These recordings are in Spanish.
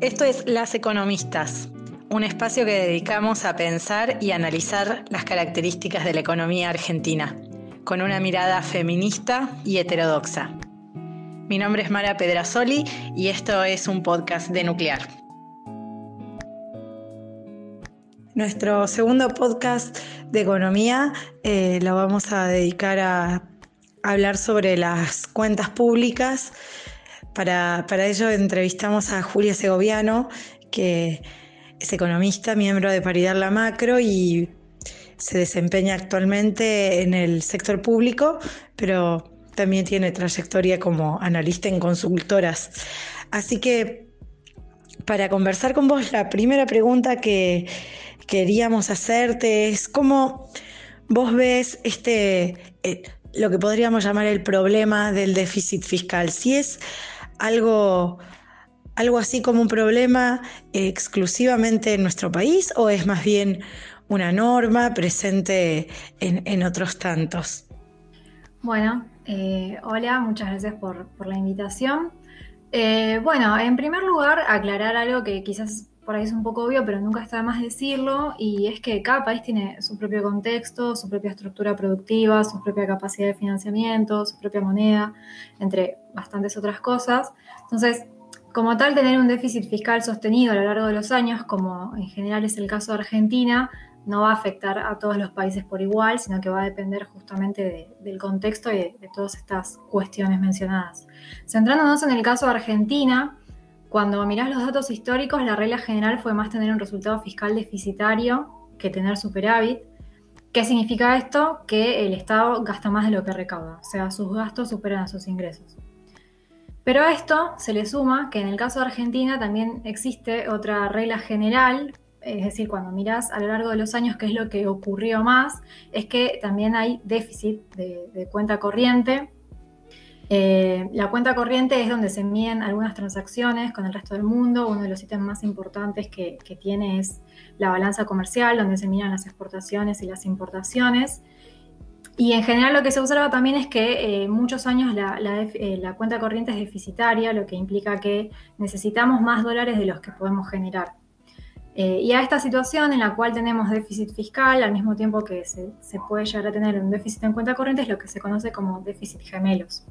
Esto es Las Economistas, un espacio que dedicamos a pensar y analizar las características de la economía argentina, con una mirada feminista y heterodoxa. Mi nombre es Mara Pedrasoli y esto es un podcast de Nuclear. Nuestro segundo podcast de economía eh, lo vamos a dedicar a hablar sobre las cuentas públicas para, ello entrevistamos a Julia Segoviano, que es economista, miembro de Paridad La Macro y se desempeña actualmente en el sector público, pero también tiene trayectoria como analista en consultoras. Así que para conversar con vos, la primera pregunta que queríamos hacerte es cómo vos ves este, eh, lo que podríamos llamar el problema del déficit fiscal. Si es algo, algo así como un problema exclusivamente en nuestro país o es más bien una norma presente en, otros tantos? Bueno, eh, hola, muchas gracias por, la invitación. Eh, bueno, en primer lugar, aclarar algo que quizás por ahí es un poco obvio, pero nunca está de más decirlo, y es que cada país tiene su propio contexto, su propia estructura productiva, su propia capacidad de financiamiento, su propia moneda, entre bastantes otras cosas. Entonces, como tal, tener un déficit fiscal sostenido a lo largo de los años, como en general es el caso de Argentina, no va a afectar a todos los países por igual, sino que va a depender justamente del contexto y de, de todas estas cuestiones mencionadas. Centrándonos en el caso de Argentina, cuando mirás los datos históricos, la regla general fue más tener un resultado fiscal deficitario que tener superávit. ¿Qué significa esto? Que el Estado gasta más de lo que recauda, o sea, sus gastos superan a sus ingresos. Pero a esto se le suma que en el caso de Argentina también existe otra regla general, es decir, cuando mirás a lo largo de los años qué es lo que ocurrió más, es que también hay déficit de, de cuenta corriente eh, la cuenta corriente es donde se miden algunas transacciones con el resto del mundo. Uno de los ítems más importantes que, tiene es la balanza comercial, donde se miran las exportaciones y las importaciones. Y en general lo que se observa también es que eh, muchos años eh, la, cuenta corriente es deficitaria, lo que implica que necesitamos más dólares de los que podemos generar. y a esta situación en la cual tenemos déficit fiscal al mismo tiempo que se, se puede llegar a tener un déficit en cuenta corriente es lo que se conoce como déficit gemelos.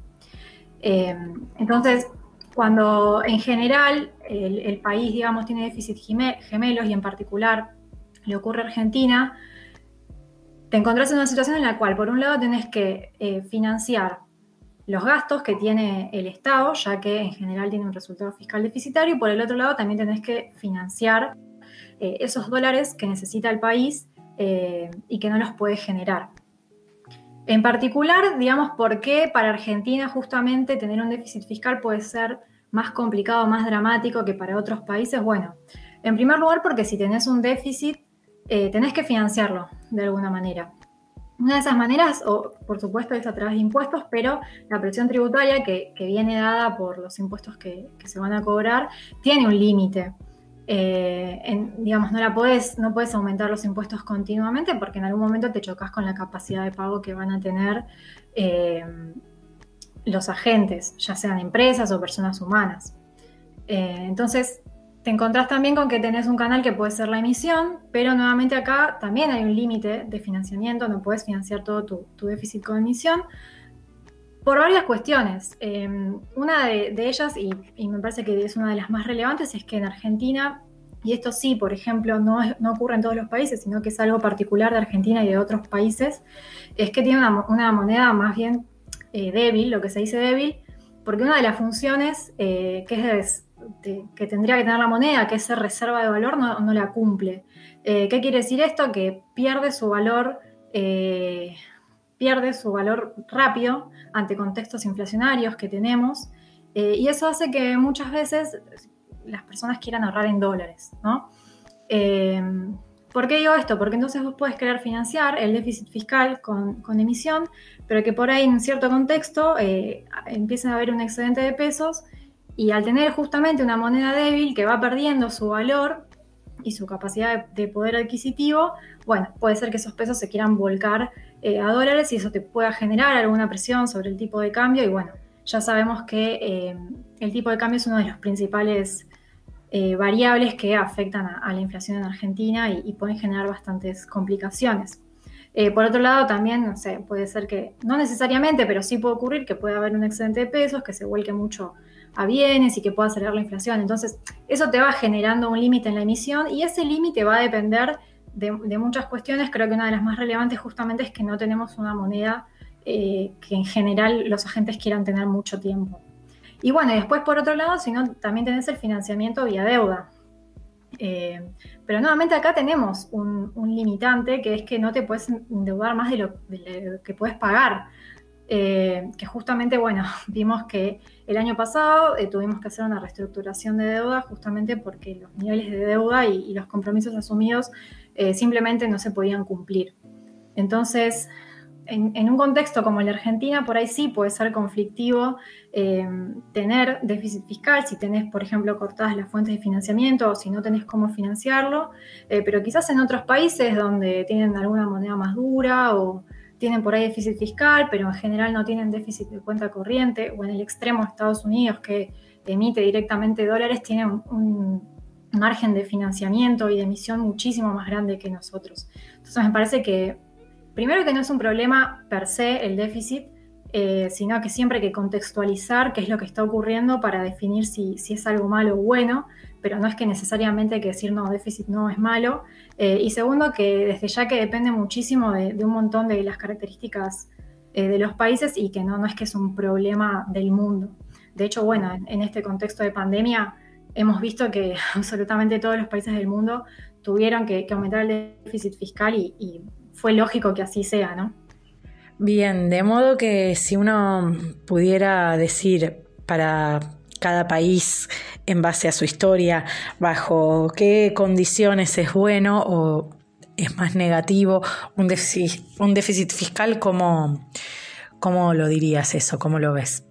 Eh, entonces, cuando en general el, país, digamos, tiene déficit gemelos y en particular le ocurre a Argentina, te encontrás en una situación en la cual, por un lado, tenés que eh, financiar los gastos que tiene el Estado, ya que en general tiene un resultado fiscal deficitario, y por el otro lado también tenés que financiar eh, esos dólares que necesita el país y que no los puede generar. En particular, digamos, ¿por qué para Argentina justamente tener un déficit fiscal puede ser más complicado, más dramático que para otros países? Bueno, en primer lugar porque si tenés un déficit, eh, tenés que financiarlo de alguna manera. Una de esas maneras, o por supuesto, es a través de impuestos, pero la presión tributaria que, viene dada por los impuestos que, que se van a cobrar tiene un límite. Eh, digamos, no la puedes, no puedes aumentar los impuestos continuamente porque en algún momento te chocas con la capacidad de pago que van a tener eh, los agentes, ya sean empresas o personas humanas. Eh, entonces, te encontrás también con que tenés un canal que puede ser la emisión, pero nuevamente acá también hay un límite de financiamiento, no puedes financiar todo tu, déficit con emisión, por varias cuestiones. Em, una de, ellas, y, me parece que es una de las más relevantes, es que en Argentina, y esto sí, por ejemplo, no, no ocurre en todos los países, sino que es algo particular de Argentina y de otros países, es que tiene una, moneda más bien eh, débil, lo que se dice débil, porque una de las funciones eh, que, es tendría que tener la moneda, que es ser reserva de valor, no, no la cumple. Eh, ¿Qué quiere decir esto? Que pierde su valor pierde su valor rápido ante contextos inflacionarios que tenemos eh, y eso hace que muchas veces las personas quieran ahorrar en dólares, ¿no? Eh, ¿Por qué digo esto? Porque entonces vos puedes querer financiar el déficit fiscal con, emisión, pero que por ahí en cierto contexto eh, a haber un excedente de pesos y al tener justamente una moneda débil que va perdiendo su valor y su capacidad de poder adquisitivo, bueno, puede ser que esos pesos se quieran volcar eh, a dólares y eso te pueda generar alguna presión sobre el tipo de cambio y bueno, ya sabemos que eh, el tipo de cambio es uno de los principales eh, variables que afectan a, la inflación en Argentina y, pueden generar bastantes complicaciones. Por otro lado, también, no sé, puede ser que, no necesariamente, pero sí puede ocurrir que pueda haber un excedente de pesos, que se vuelque mucho a bienes y que pueda acelerar la inflación. Entonces, eso te va generando un límite en la emisión y ese límite va a depender de, muchas cuestiones. Creo que una de las más relevantes justamente es que no tenemos una moneda eh, que en general los agentes quieran tener mucho tiempo. Y bueno, después por otro lado, sino también tenés el financiamiento vía deuda. Eh, pero nuevamente acá tenemos un, limitante que es que no te puedes endeudar más de lo, que puedes pagar. Eh, que justamente, bueno, vimos que el año pasado eh, tuvimos que hacer una reestructuración de deuda justamente porque los niveles de deuda y, los compromisos asumidos simplemente no se podían cumplir. Entonces, en, un contexto como el de Argentina, por ahí sí puede ser conflictivo eh, tener déficit fiscal, si tenés, por ejemplo, cortadas las fuentes de financiamiento o si no tenés cómo financiarlo, eh, pero quizás en otros países donde tienen alguna moneda más dura o tienen por ahí déficit fiscal, pero en general no tienen déficit de cuenta corriente, o en el extremo Estados Unidos que emite directamente dólares, tienen un margen de financiamiento y de emisión muchísimo más grande que nosotros. Entonces me parece que primero que no es un problema per se el déficit, eh, sino que siempre hay que contextualizar qué es lo que está ocurriendo para definir si, es algo malo o bueno, pero no es que necesariamente hay que decir no, déficit no es malo. Eh, y segundo, que desde ya que depende muchísimo de, un montón de las características eh, de los países y que no, no es que es un problema del mundo. De hecho, bueno, en, este contexto de pandemia hemos visto que absolutamente todos los países del mundo tuvieron que, aumentar el déficit fiscal y fue lógico que así sea, ¿no? Bien, de modo que si uno pudiera decir para cada país en base a su historia, bajo qué condiciones es bueno o es más negativo un déficit, fiscal, ¿cómo, ¿cómo, lo dirías eso? ¿Cómo lo ves?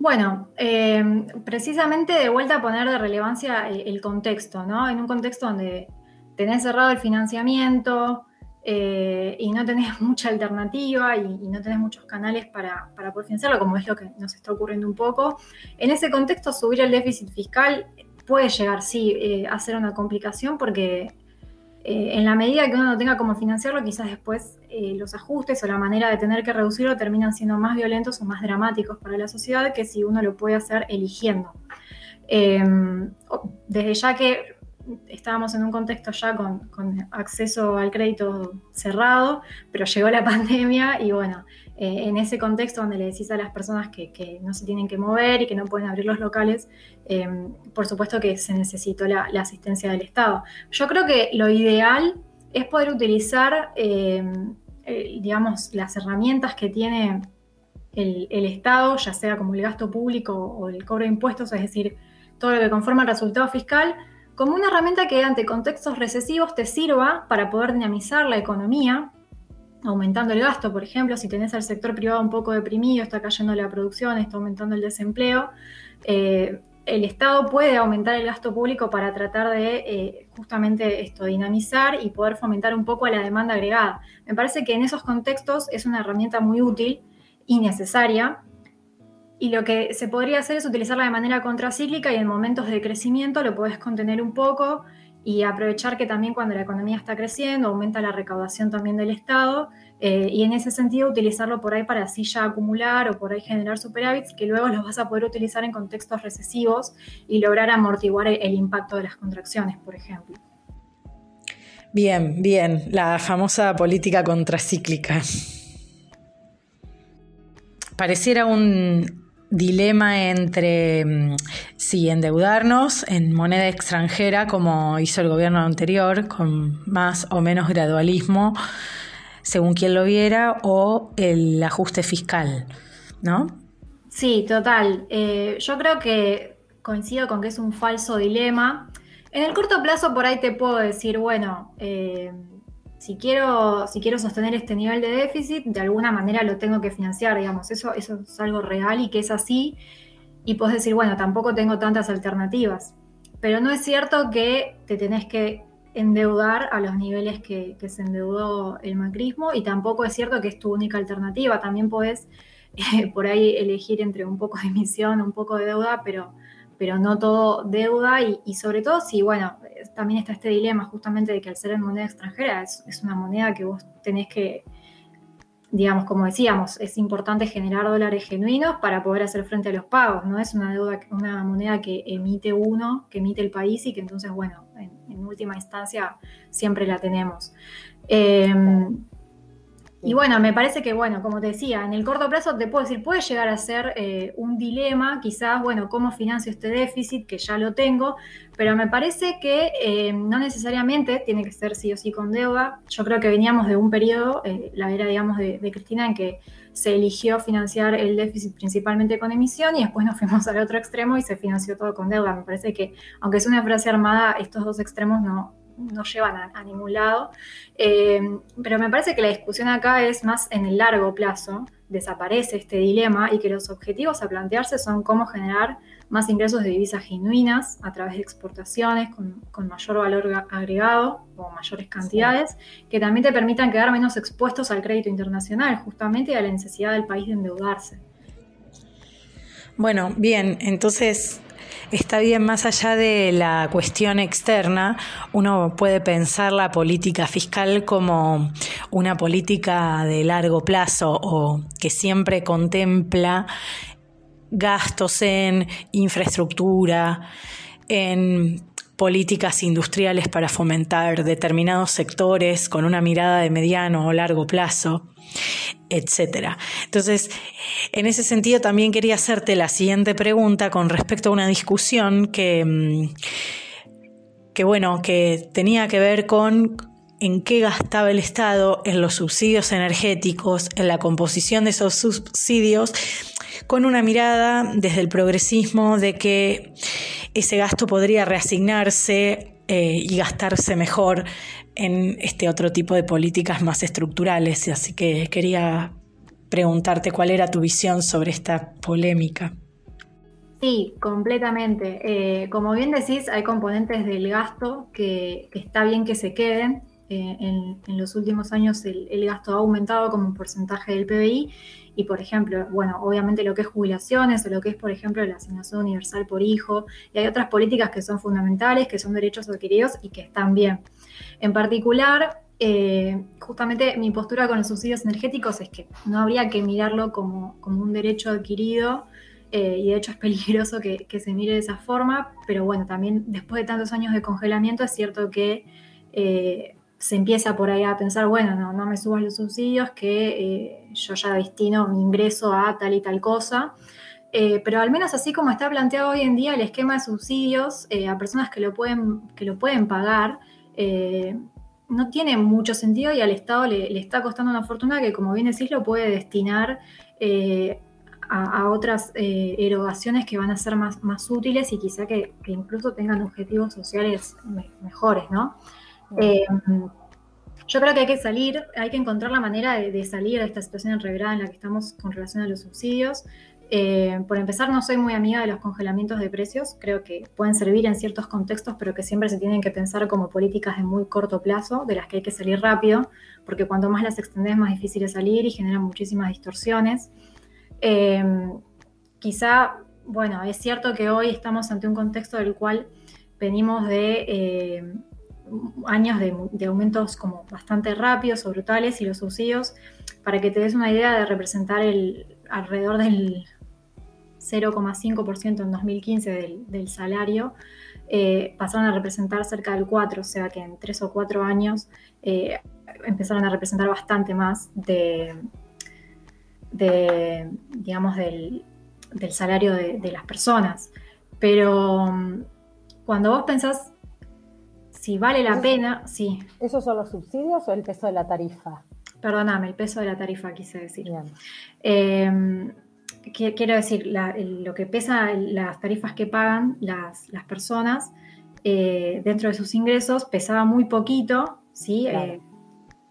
Bueno, eh, precisamente de vuelta a poner de relevancia el, el, contexto, ¿no? En un contexto donde tenés cerrado el financiamiento, eh, y no tenés mucha alternativa y, no tenés muchos canales para, poder financiarlo, como es lo que nos está ocurriendo un poco. En ese contexto, subir el déficit fiscal puede llegar, sí, eh, a ser una complicación porque eh, en la medida que uno no tenga cómo financiarlo, quizás después los ajustes o la manera de tener que reducirlo terminan siendo más violentos o más dramáticos para la sociedad que si uno lo puede hacer eligiendo. desde ya que estábamos en un contexto ya con, acceso al crédito cerrado, pero llegó la pandemia y bueno, eh, en ese contexto donde le decís a las personas que, no se tienen que mover y que no pueden abrir los locales, em, por supuesto que se necesitó la, asistencia del Estado. Yo creo que lo ideal es poder utilizar, em, digamos, las herramientas que tiene el Estado, ya sea como el gasto público o el cobro de impuestos, es decir, todo lo que conforma el resultado fiscal, como una herramienta que ante contextos recesivos te sirva para poder dinamizar la economía, aumentando el gasto, por ejemplo, si tenés al sector privado un poco deprimido, está cayendo la producción, está aumentando el desempleo, eh, el Estado puede aumentar el gasto público para tratar de eh, justamente esto, dinamizar y poder fomentar un poco la demanda agregada. Me parece que en esos contextos es una herramienta muy útil y necesaria y lo que se podría hacer es utilizarla de manera contracíclica y en momentos de crecimiento lo puedes contener un poco y aprovechar que también cuando la economía está creciendo aumenta la recaudación también del Estado eh, y en ese sentido utilizarlo por ahí para así ya acumular o por ahí generar superávits que luego los vas a poder utilizar en contextos recesivos y lograr amortiguar el impacto de las contracciones, por ejemplo. Bien, bien, la famosa política contracíclica. Pareciera un, dilema entre mm, si endeudarnos en moneda extranjera, como hizo el gobierno anterior, con más o menos gradualismo, según quien lo viera, o el ajuste fiscal, ¿no? Sí, total. Eh, yo creo que coincido con que es un falso dilema. En el corto plazo, por ahí te puedo decir, bueno, eh, si quiero, si quiero sostener este nivel de déficit, de alguna manera lo tengo que financiar, digamos, eso, eso es algo real y que es así, y puedes decir, bueno, tampoco tengo tantas alternativas, pero no es cierto que te tenés que endeudar a los niveles que, se endeudó el macrismo, y tampoco es cierto que es tu única alternativa, también puedes eh, por ahí elegir entre un poco de emisión, un poco de deuda, pero pero no todo deuda y, sobre todo si, bueno, también está este dilema justamente de que al ser en moneda extranjera es, es una moneda que vos tenés que digamos, como decíamos, es importante generar dólares genuinos para poder hacer frente a los pagos, no es una deuda, una moneda que emite uno, que emite el país y que entonces, bueno, en, última instancia siempre la tenemos. Em, y bueno, me parece que, bueno, como te decía, en el corto plazo te puedo decir, puede llegar a ser eh, un dilema, quizás, bueno, cómo financio este déficit, que ya lo tengo, pero me parece que eh, no necesariamente tiene que ser sí o sí con deuda. Yo creo que veníamos de un periodo, eh, la era, digamos, de, de, Cristina, en que se eligió financiar el déficit principalmente con emisión y después nos fuimos al otro extremo y se financió todo con deuda. Me parece que, aunque es una frase armada, estos dos extremos no, no llevan a, ningún lado. Eh, pero me parece que la discusión acá es más en el largo plazo, desaparece este dilema y que los objetivos a plantearse son cómo generar más ingresos de divisas genuinas a través de exportaciones con, mayor valor agregado o mayores cantidades, que también te permitan quedar menos expuestos al crédito internacional, justamente y a la necesidad del país de endeudarse. Bueno, bien, entonces está bien, más allá de la cuestión externa, uno puede pensar la política fiscal como una política de largo plazo o que siempre contempla gastos en infraestructura, en políticas industriales para fomentar determinados sectores con una mirada de mediano o largo plazo etcétera. Entonces, en ese sentido también quería hacerte la siguiente pregunta con respecto a una discusión que, mm, que bueno, que tenía que ver con en qué gastaba el Estado en los subsidios energéticos, en la composición de esos subsidios, con una mirada desde el progresismo de que ese gasto podría reasignarse eh, y gastarse mejor en este otro tipo de políticas más estructurales. Así que quería preguntarte cuál era tu visión sobre esta polémica. Sí, completamente. Eh, como bien decís, hay componentes del gasto que, está bien que se queden. Eh, en, los últimos años el, el, gasto ha aumentado como un porcentaje del PBI y, por ejemplo, bueno, obviamente lo que es jubilaciones o lo que es, por ejemplo, la asignación universal por hijo. Y hay otras políticas que son fundamentales, que son derechos adquiridos y que están bien. En particular, eh, justamente mi postura con los subsidios energéticos es que no habría que mirarlo como, un derecho adquirido eh, y de hecho es peligroso que, se mire de esa forma, pero bueno, también después de tantos años de congelamiento es cierto que eh, se empieza por ahí a pensar, bueno, no, no me subas los subsidios, que yo ya destino mi ingreso a tal y tal cosa. pero al menos así como está planteado hoy en día el esquema de subsidios a personas que lo pueden, que lo pueden pagar, eh, no tiene mucho sentido y al Estado le, está costando una fortuna que, como bien decís, lo puede destinar eh, a, otras eh, erogaciones que van a ser más, más útiles y quizá que, incluso tengan objetivos sociales mejores, ¿no? Yo creo que hay que salir, hay que encontrar la manera de, salir de esta situación enreverada en la que estamos con relación a los subsidios. Eh, por empezar, no soy muy amiga de los congelamientos de precios. Creo que pueden servir en ciertos contextos, pero que siempre se tienen que pensar como políticas de muy corto plazo, de las que hay que salir rápido, porque cuanto más las extendes, más difícil es salir y generan muchísimas distorsiones. Eh, quizá, bueno, es cierto que hoy estamos ante un contexto del cual venimos de eh, años de, aumentos como bastante rápidos o brutales y los subsidios, para que te des una idea de representar el alrededor del 0,5% en 2015 del, salario, eh, pasaron a representar cerca del 4%, o sea que en 3 o 4 años eh, empezaron a representar bastante más de, digamos, del, salario de, las personas. Pero mm, cuando vos pensás si vale la pena, sí. ¿Esos son los subsidios o el peso de la tarifa? Perdóname, el peso de la tarifa quise decir. Em, quiero decir, lo que pesa las tarifas que pagan las, personas eh, dentro de sus ingresos pesaba muy poquito, ¿sí? Eh,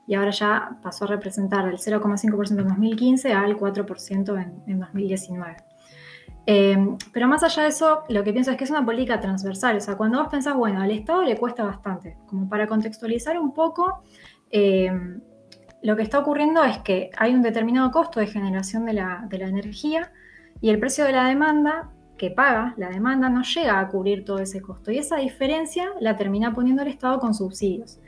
y ahora ya pasó a representar el 0,5% en 2015 al 4% en, en 2019. Em, pero más allá de eso, lo que pienso es que es una política transversal. O sea, cuando vos pensás, bueno, al Estado le cuesta bastante. Como para contextualizar un poco, em, lo que está ocurriendo es que hay un determinado costo de generación de la, energía y el precio de la demanda que paga la demanda no llega a cubrir todo ese costo y esa diferencia la termina poniendo el Estado con subsidios.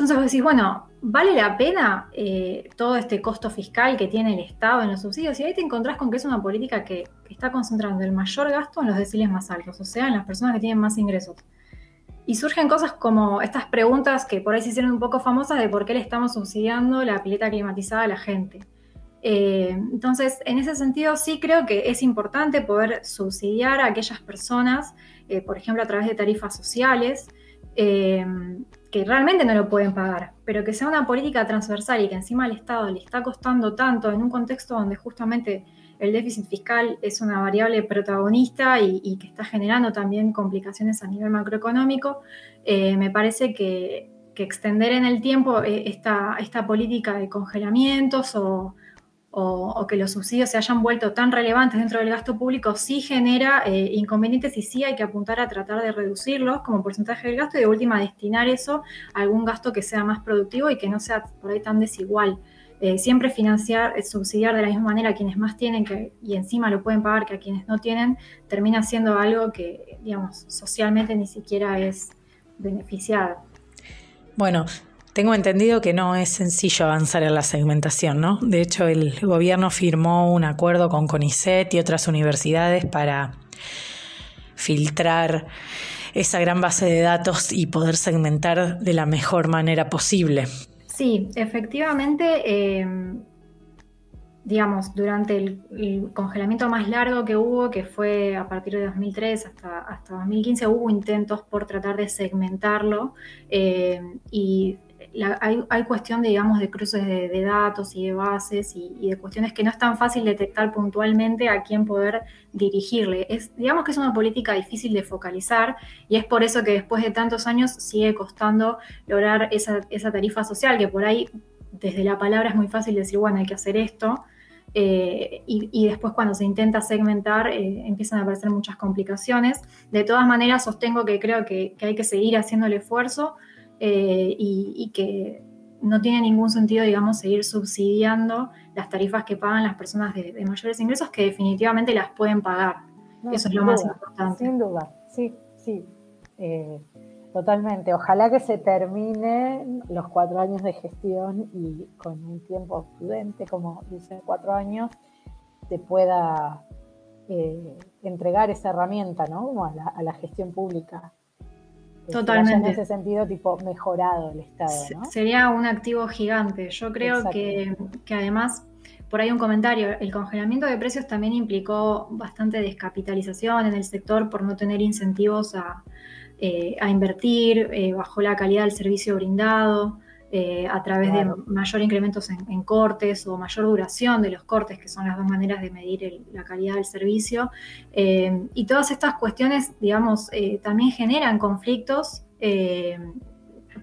Entonces vos decís, bueno, ¿vale la pena eh, todo este costo fiscal que tiene el Estado en los subsidios? Y ahí te encontrás con que es una política que, está concentrando el mayor gasto en los deciles más altos, o sea, en las personas que tienen más ingresos. Y surgen cosas como estas preguntas que por ahí se hicieron un poco famosas de por qué le estamos subsidiando la pileta climatizada a la gente. Eh, entonces, en ese sentido, sí creo que es importante poder subsidiar a aquellas personas, eh, por ejemplo, a través de tarifas sociales, eh, que realmente no lo pueden pagar, pero que sea una política transversal y que encima al Estado le está costando tanto en un contexto donde justamente el déficit fiscal es una variable protagonista y, que está generando también complicaciones a nivel macroeconómico, me parece que, extender en el tiempo esta, esta política de congelamientos o, o, que los subsidios se hayan vuelto tan relevantes dentro del gasto público sí genera eh, inconvenientes y sí hay que apuntar a tratar de reducirlos como porcentaje del gasto y de última destinar eso a algún gasto que sea más productivo y que no sea por ahí tan desigual. Eh, siempre financiar, eh, subsidiar de la misma manera a quienes más tienen que, y encima lo pueden pagar que a quienes no tienen, termina siendo algo que, digamos, socialmente ni siquiera es beneficiado. Bueno, tengo entendido que no es sencillo avanzar en la segmentación, ¿no? De hecho, el gobierno firmó un acuerdo con CONICET y otras universidades para filtrar esa gran base de datos y poder segmentar de la mejor manera posible. Sí, efectivamente, eh, digamos, durante el, congelamiento más largo que hubo, que fue a partir de 2003 hasta, hasta 2015, hubo intentos por tratar de segmentarlo eh, y hay, cuestión, de, digamos, de cruces de, datos y de bases y, de cuestiones que no es tan fácil detectar puntualmente a quién poder dirigirle. Digamos que es una política difícil de focalizar y es por eso que después de tantos años sigue costando lograr esa, tarifa social, que por ahí desde la palabra es muy fácil decir, bueno, hay que hacer esto. Eh, y, después cuando se intenta segmentar eh, empiezan a aparecer muchas complicaciones. De todas maneras, sostengo que creo que, que hay que seguir haciendo el esfuerzo eh, y, que no tiene ningún sentido, digamos, seguir subsidiando las tarifas que pagan las personas de, mayores ingresos que definitivamente las pueden pagar. Eso es lo más importante. Sin duda, sí, sí. Eh, totalmente. Ojalá que se termine los cuatro años de gestión y con un tiempo prudente, como dicen cuatro años, se pueda eh, entregar esa herramienta ¿no? a la gestión pública Totalmente. En ese sentido, tipo, mejorado el Estado. Sería un activo gigante. Yo creo que, además, por ahí un comentario, el congelamiento de precios también implicó bastante descapitalización en el sector por no tener incentivos a, eh, invertir, eh, bajó la calidad del servicio brindado. Eh, a través de mayor incrementos en, cortes o mayor duración de los cortes, que son las dos maneras de medir la calidad del servicio. Eh, y todas estas cuestiones, digamos, eh, también generan conflictos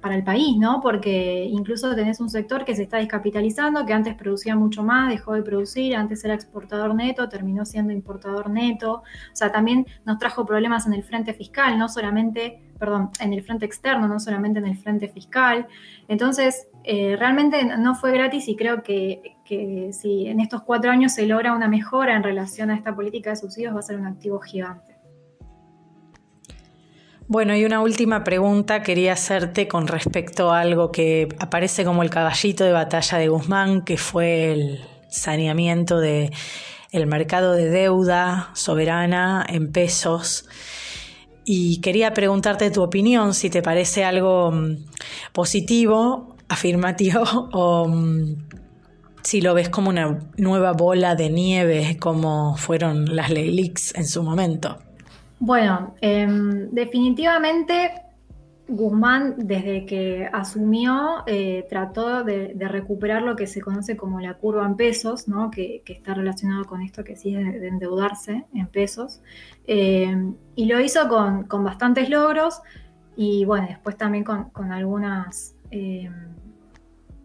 para el país, ¿no? Porque incluso tenés un sector que se está descapitalizando, que antes producía mucho más, dejó de producir, antes era exportador neto, terminó siendo importador neto. O sea, también nos trajo problemas en el frente fiscal, no solamente, perdón, en el frente externo, no solamente en el frente fiscal. Entonces, eh, realmente no fue gratis y creo que, que si en estos cuatro años se logra una mejora en relación a esta política de subsidios, va a ser un activo gigante. Bueno, y una última pregunta quería hacerte con respecto a algo que aparece como el caballito de batalla de Guzmán, que fue el saneamiento de el mercado de deuda soberana en pesos. Y quería preguntarte tu opinión, si te parece algo mm, positivo, afirmativo, o mm, si lo ves como una nueva bola de nieve, como fueron las Leilix en su momento. Bueno, em, definitivamente Guzmán, desde que asumió, eh, trató de, recuperar lo que se conoce como la curva en pesos, ¿no? que, está relacionado con esto que sigue de, endeudarse en pesos. Em, y lo hizo con, bastantes logros y bueno, después también con, algunas em,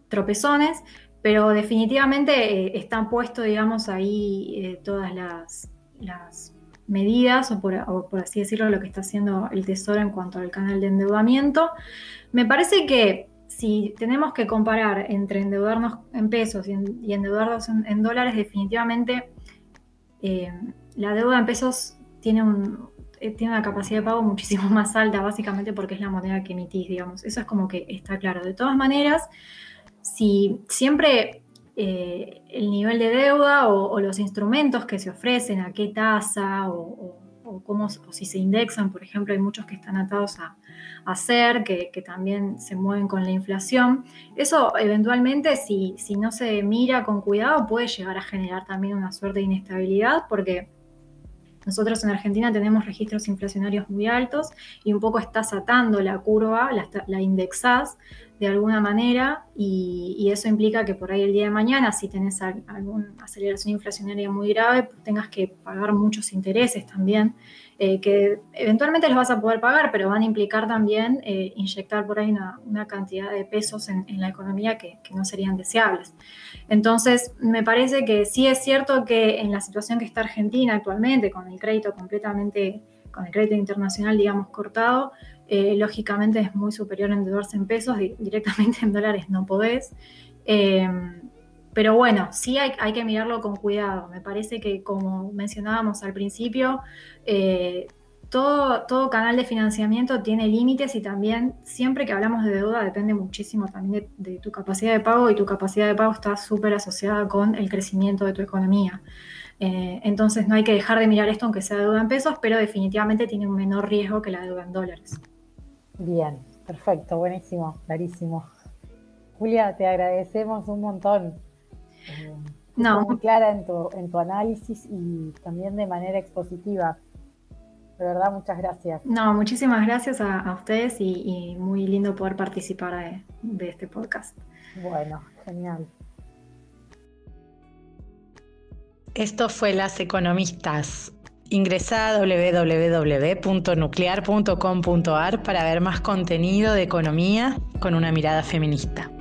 tropezones, pero definitivamente eh, están puestos, digamos, ahí eh, todas las, las medidas, o por, así decirlo, lo que está haciendo el Tesoro en cuanto al canal de endeudamiento. Me parece que si tenemos que comparar entre endeudarnos en pesos y, endeudarnos en, dólares, definitivamente eh, la deuda en pesos tiene, un, eh, tiene una capacidad de pago muchísimo más alta, básicamente porque es la moneda que emitís, digamos. Eso es como que está claro. De todas maneras, si siempre eh, el nivel de deuda o, los instrumentos que se ofrecen, a qué tasa o, cómo, si se indexan, por ejemplo, hay muchos que están atados a, hacer, que, también se mueven con la inflación. Eso eventualmente, si, si no se mira con cuidado, puede llegar a generar también una suerte de inestabilidad porque nosotros en Argentina tenemos registros inflacionarios muy altos y un poco estás atando la curva, la, la indexás de alguna manera y, eso implica que por ahí el día de mañana, si tenés alguna aceleración inflacionaria muy grave, tengas que pagar muchos intereses también, eh, que eventualmente los vas a poder pagar, pero van a implicar también eh, inyectar por ahí una, cantidad de pesos en, la economía que, que, no serían deseables. Entonces, me parece que sí es cierto que en la situación que está Argentina actualmente, con el crédito completamente, con el crédito internacional, digamos, cortado, eh, lógicamente es muy superior endeudarse en pesos, directamente en dólares no podés. Eh, pero bueno, sí hay, que mirarlo con cuidado. Me parece que, como mencionábamos al principio, eh, todo, todo, canal de financiamiento tiene límites y también siempre que hablamos de deuda depende muchísimo también de, tu capacidad de pago y tu capacidad de pago está súper asociada con el crecimiento de tu economía. entonces no hay que dejar de mirar esto aunque sea deuda en pesos, pero definitivamente tiene un menor riesgo que la deuda en dólares. Bien, perfecto, buenísimo, clarísimo. Julia, te agradecemos un montón. Eh, no. Muy clara en tu, en tu análisis y también de manera expositiva. De verdad, muchas gracias. No, muchísimas gracias a, ustedes y, muy lindo poder participar de, de este podcast. Bueno, genial. Esto fue Las Economistas, Ingresa a www.nuclear.com.ar para ver más contenido de economía con una mirada feminista.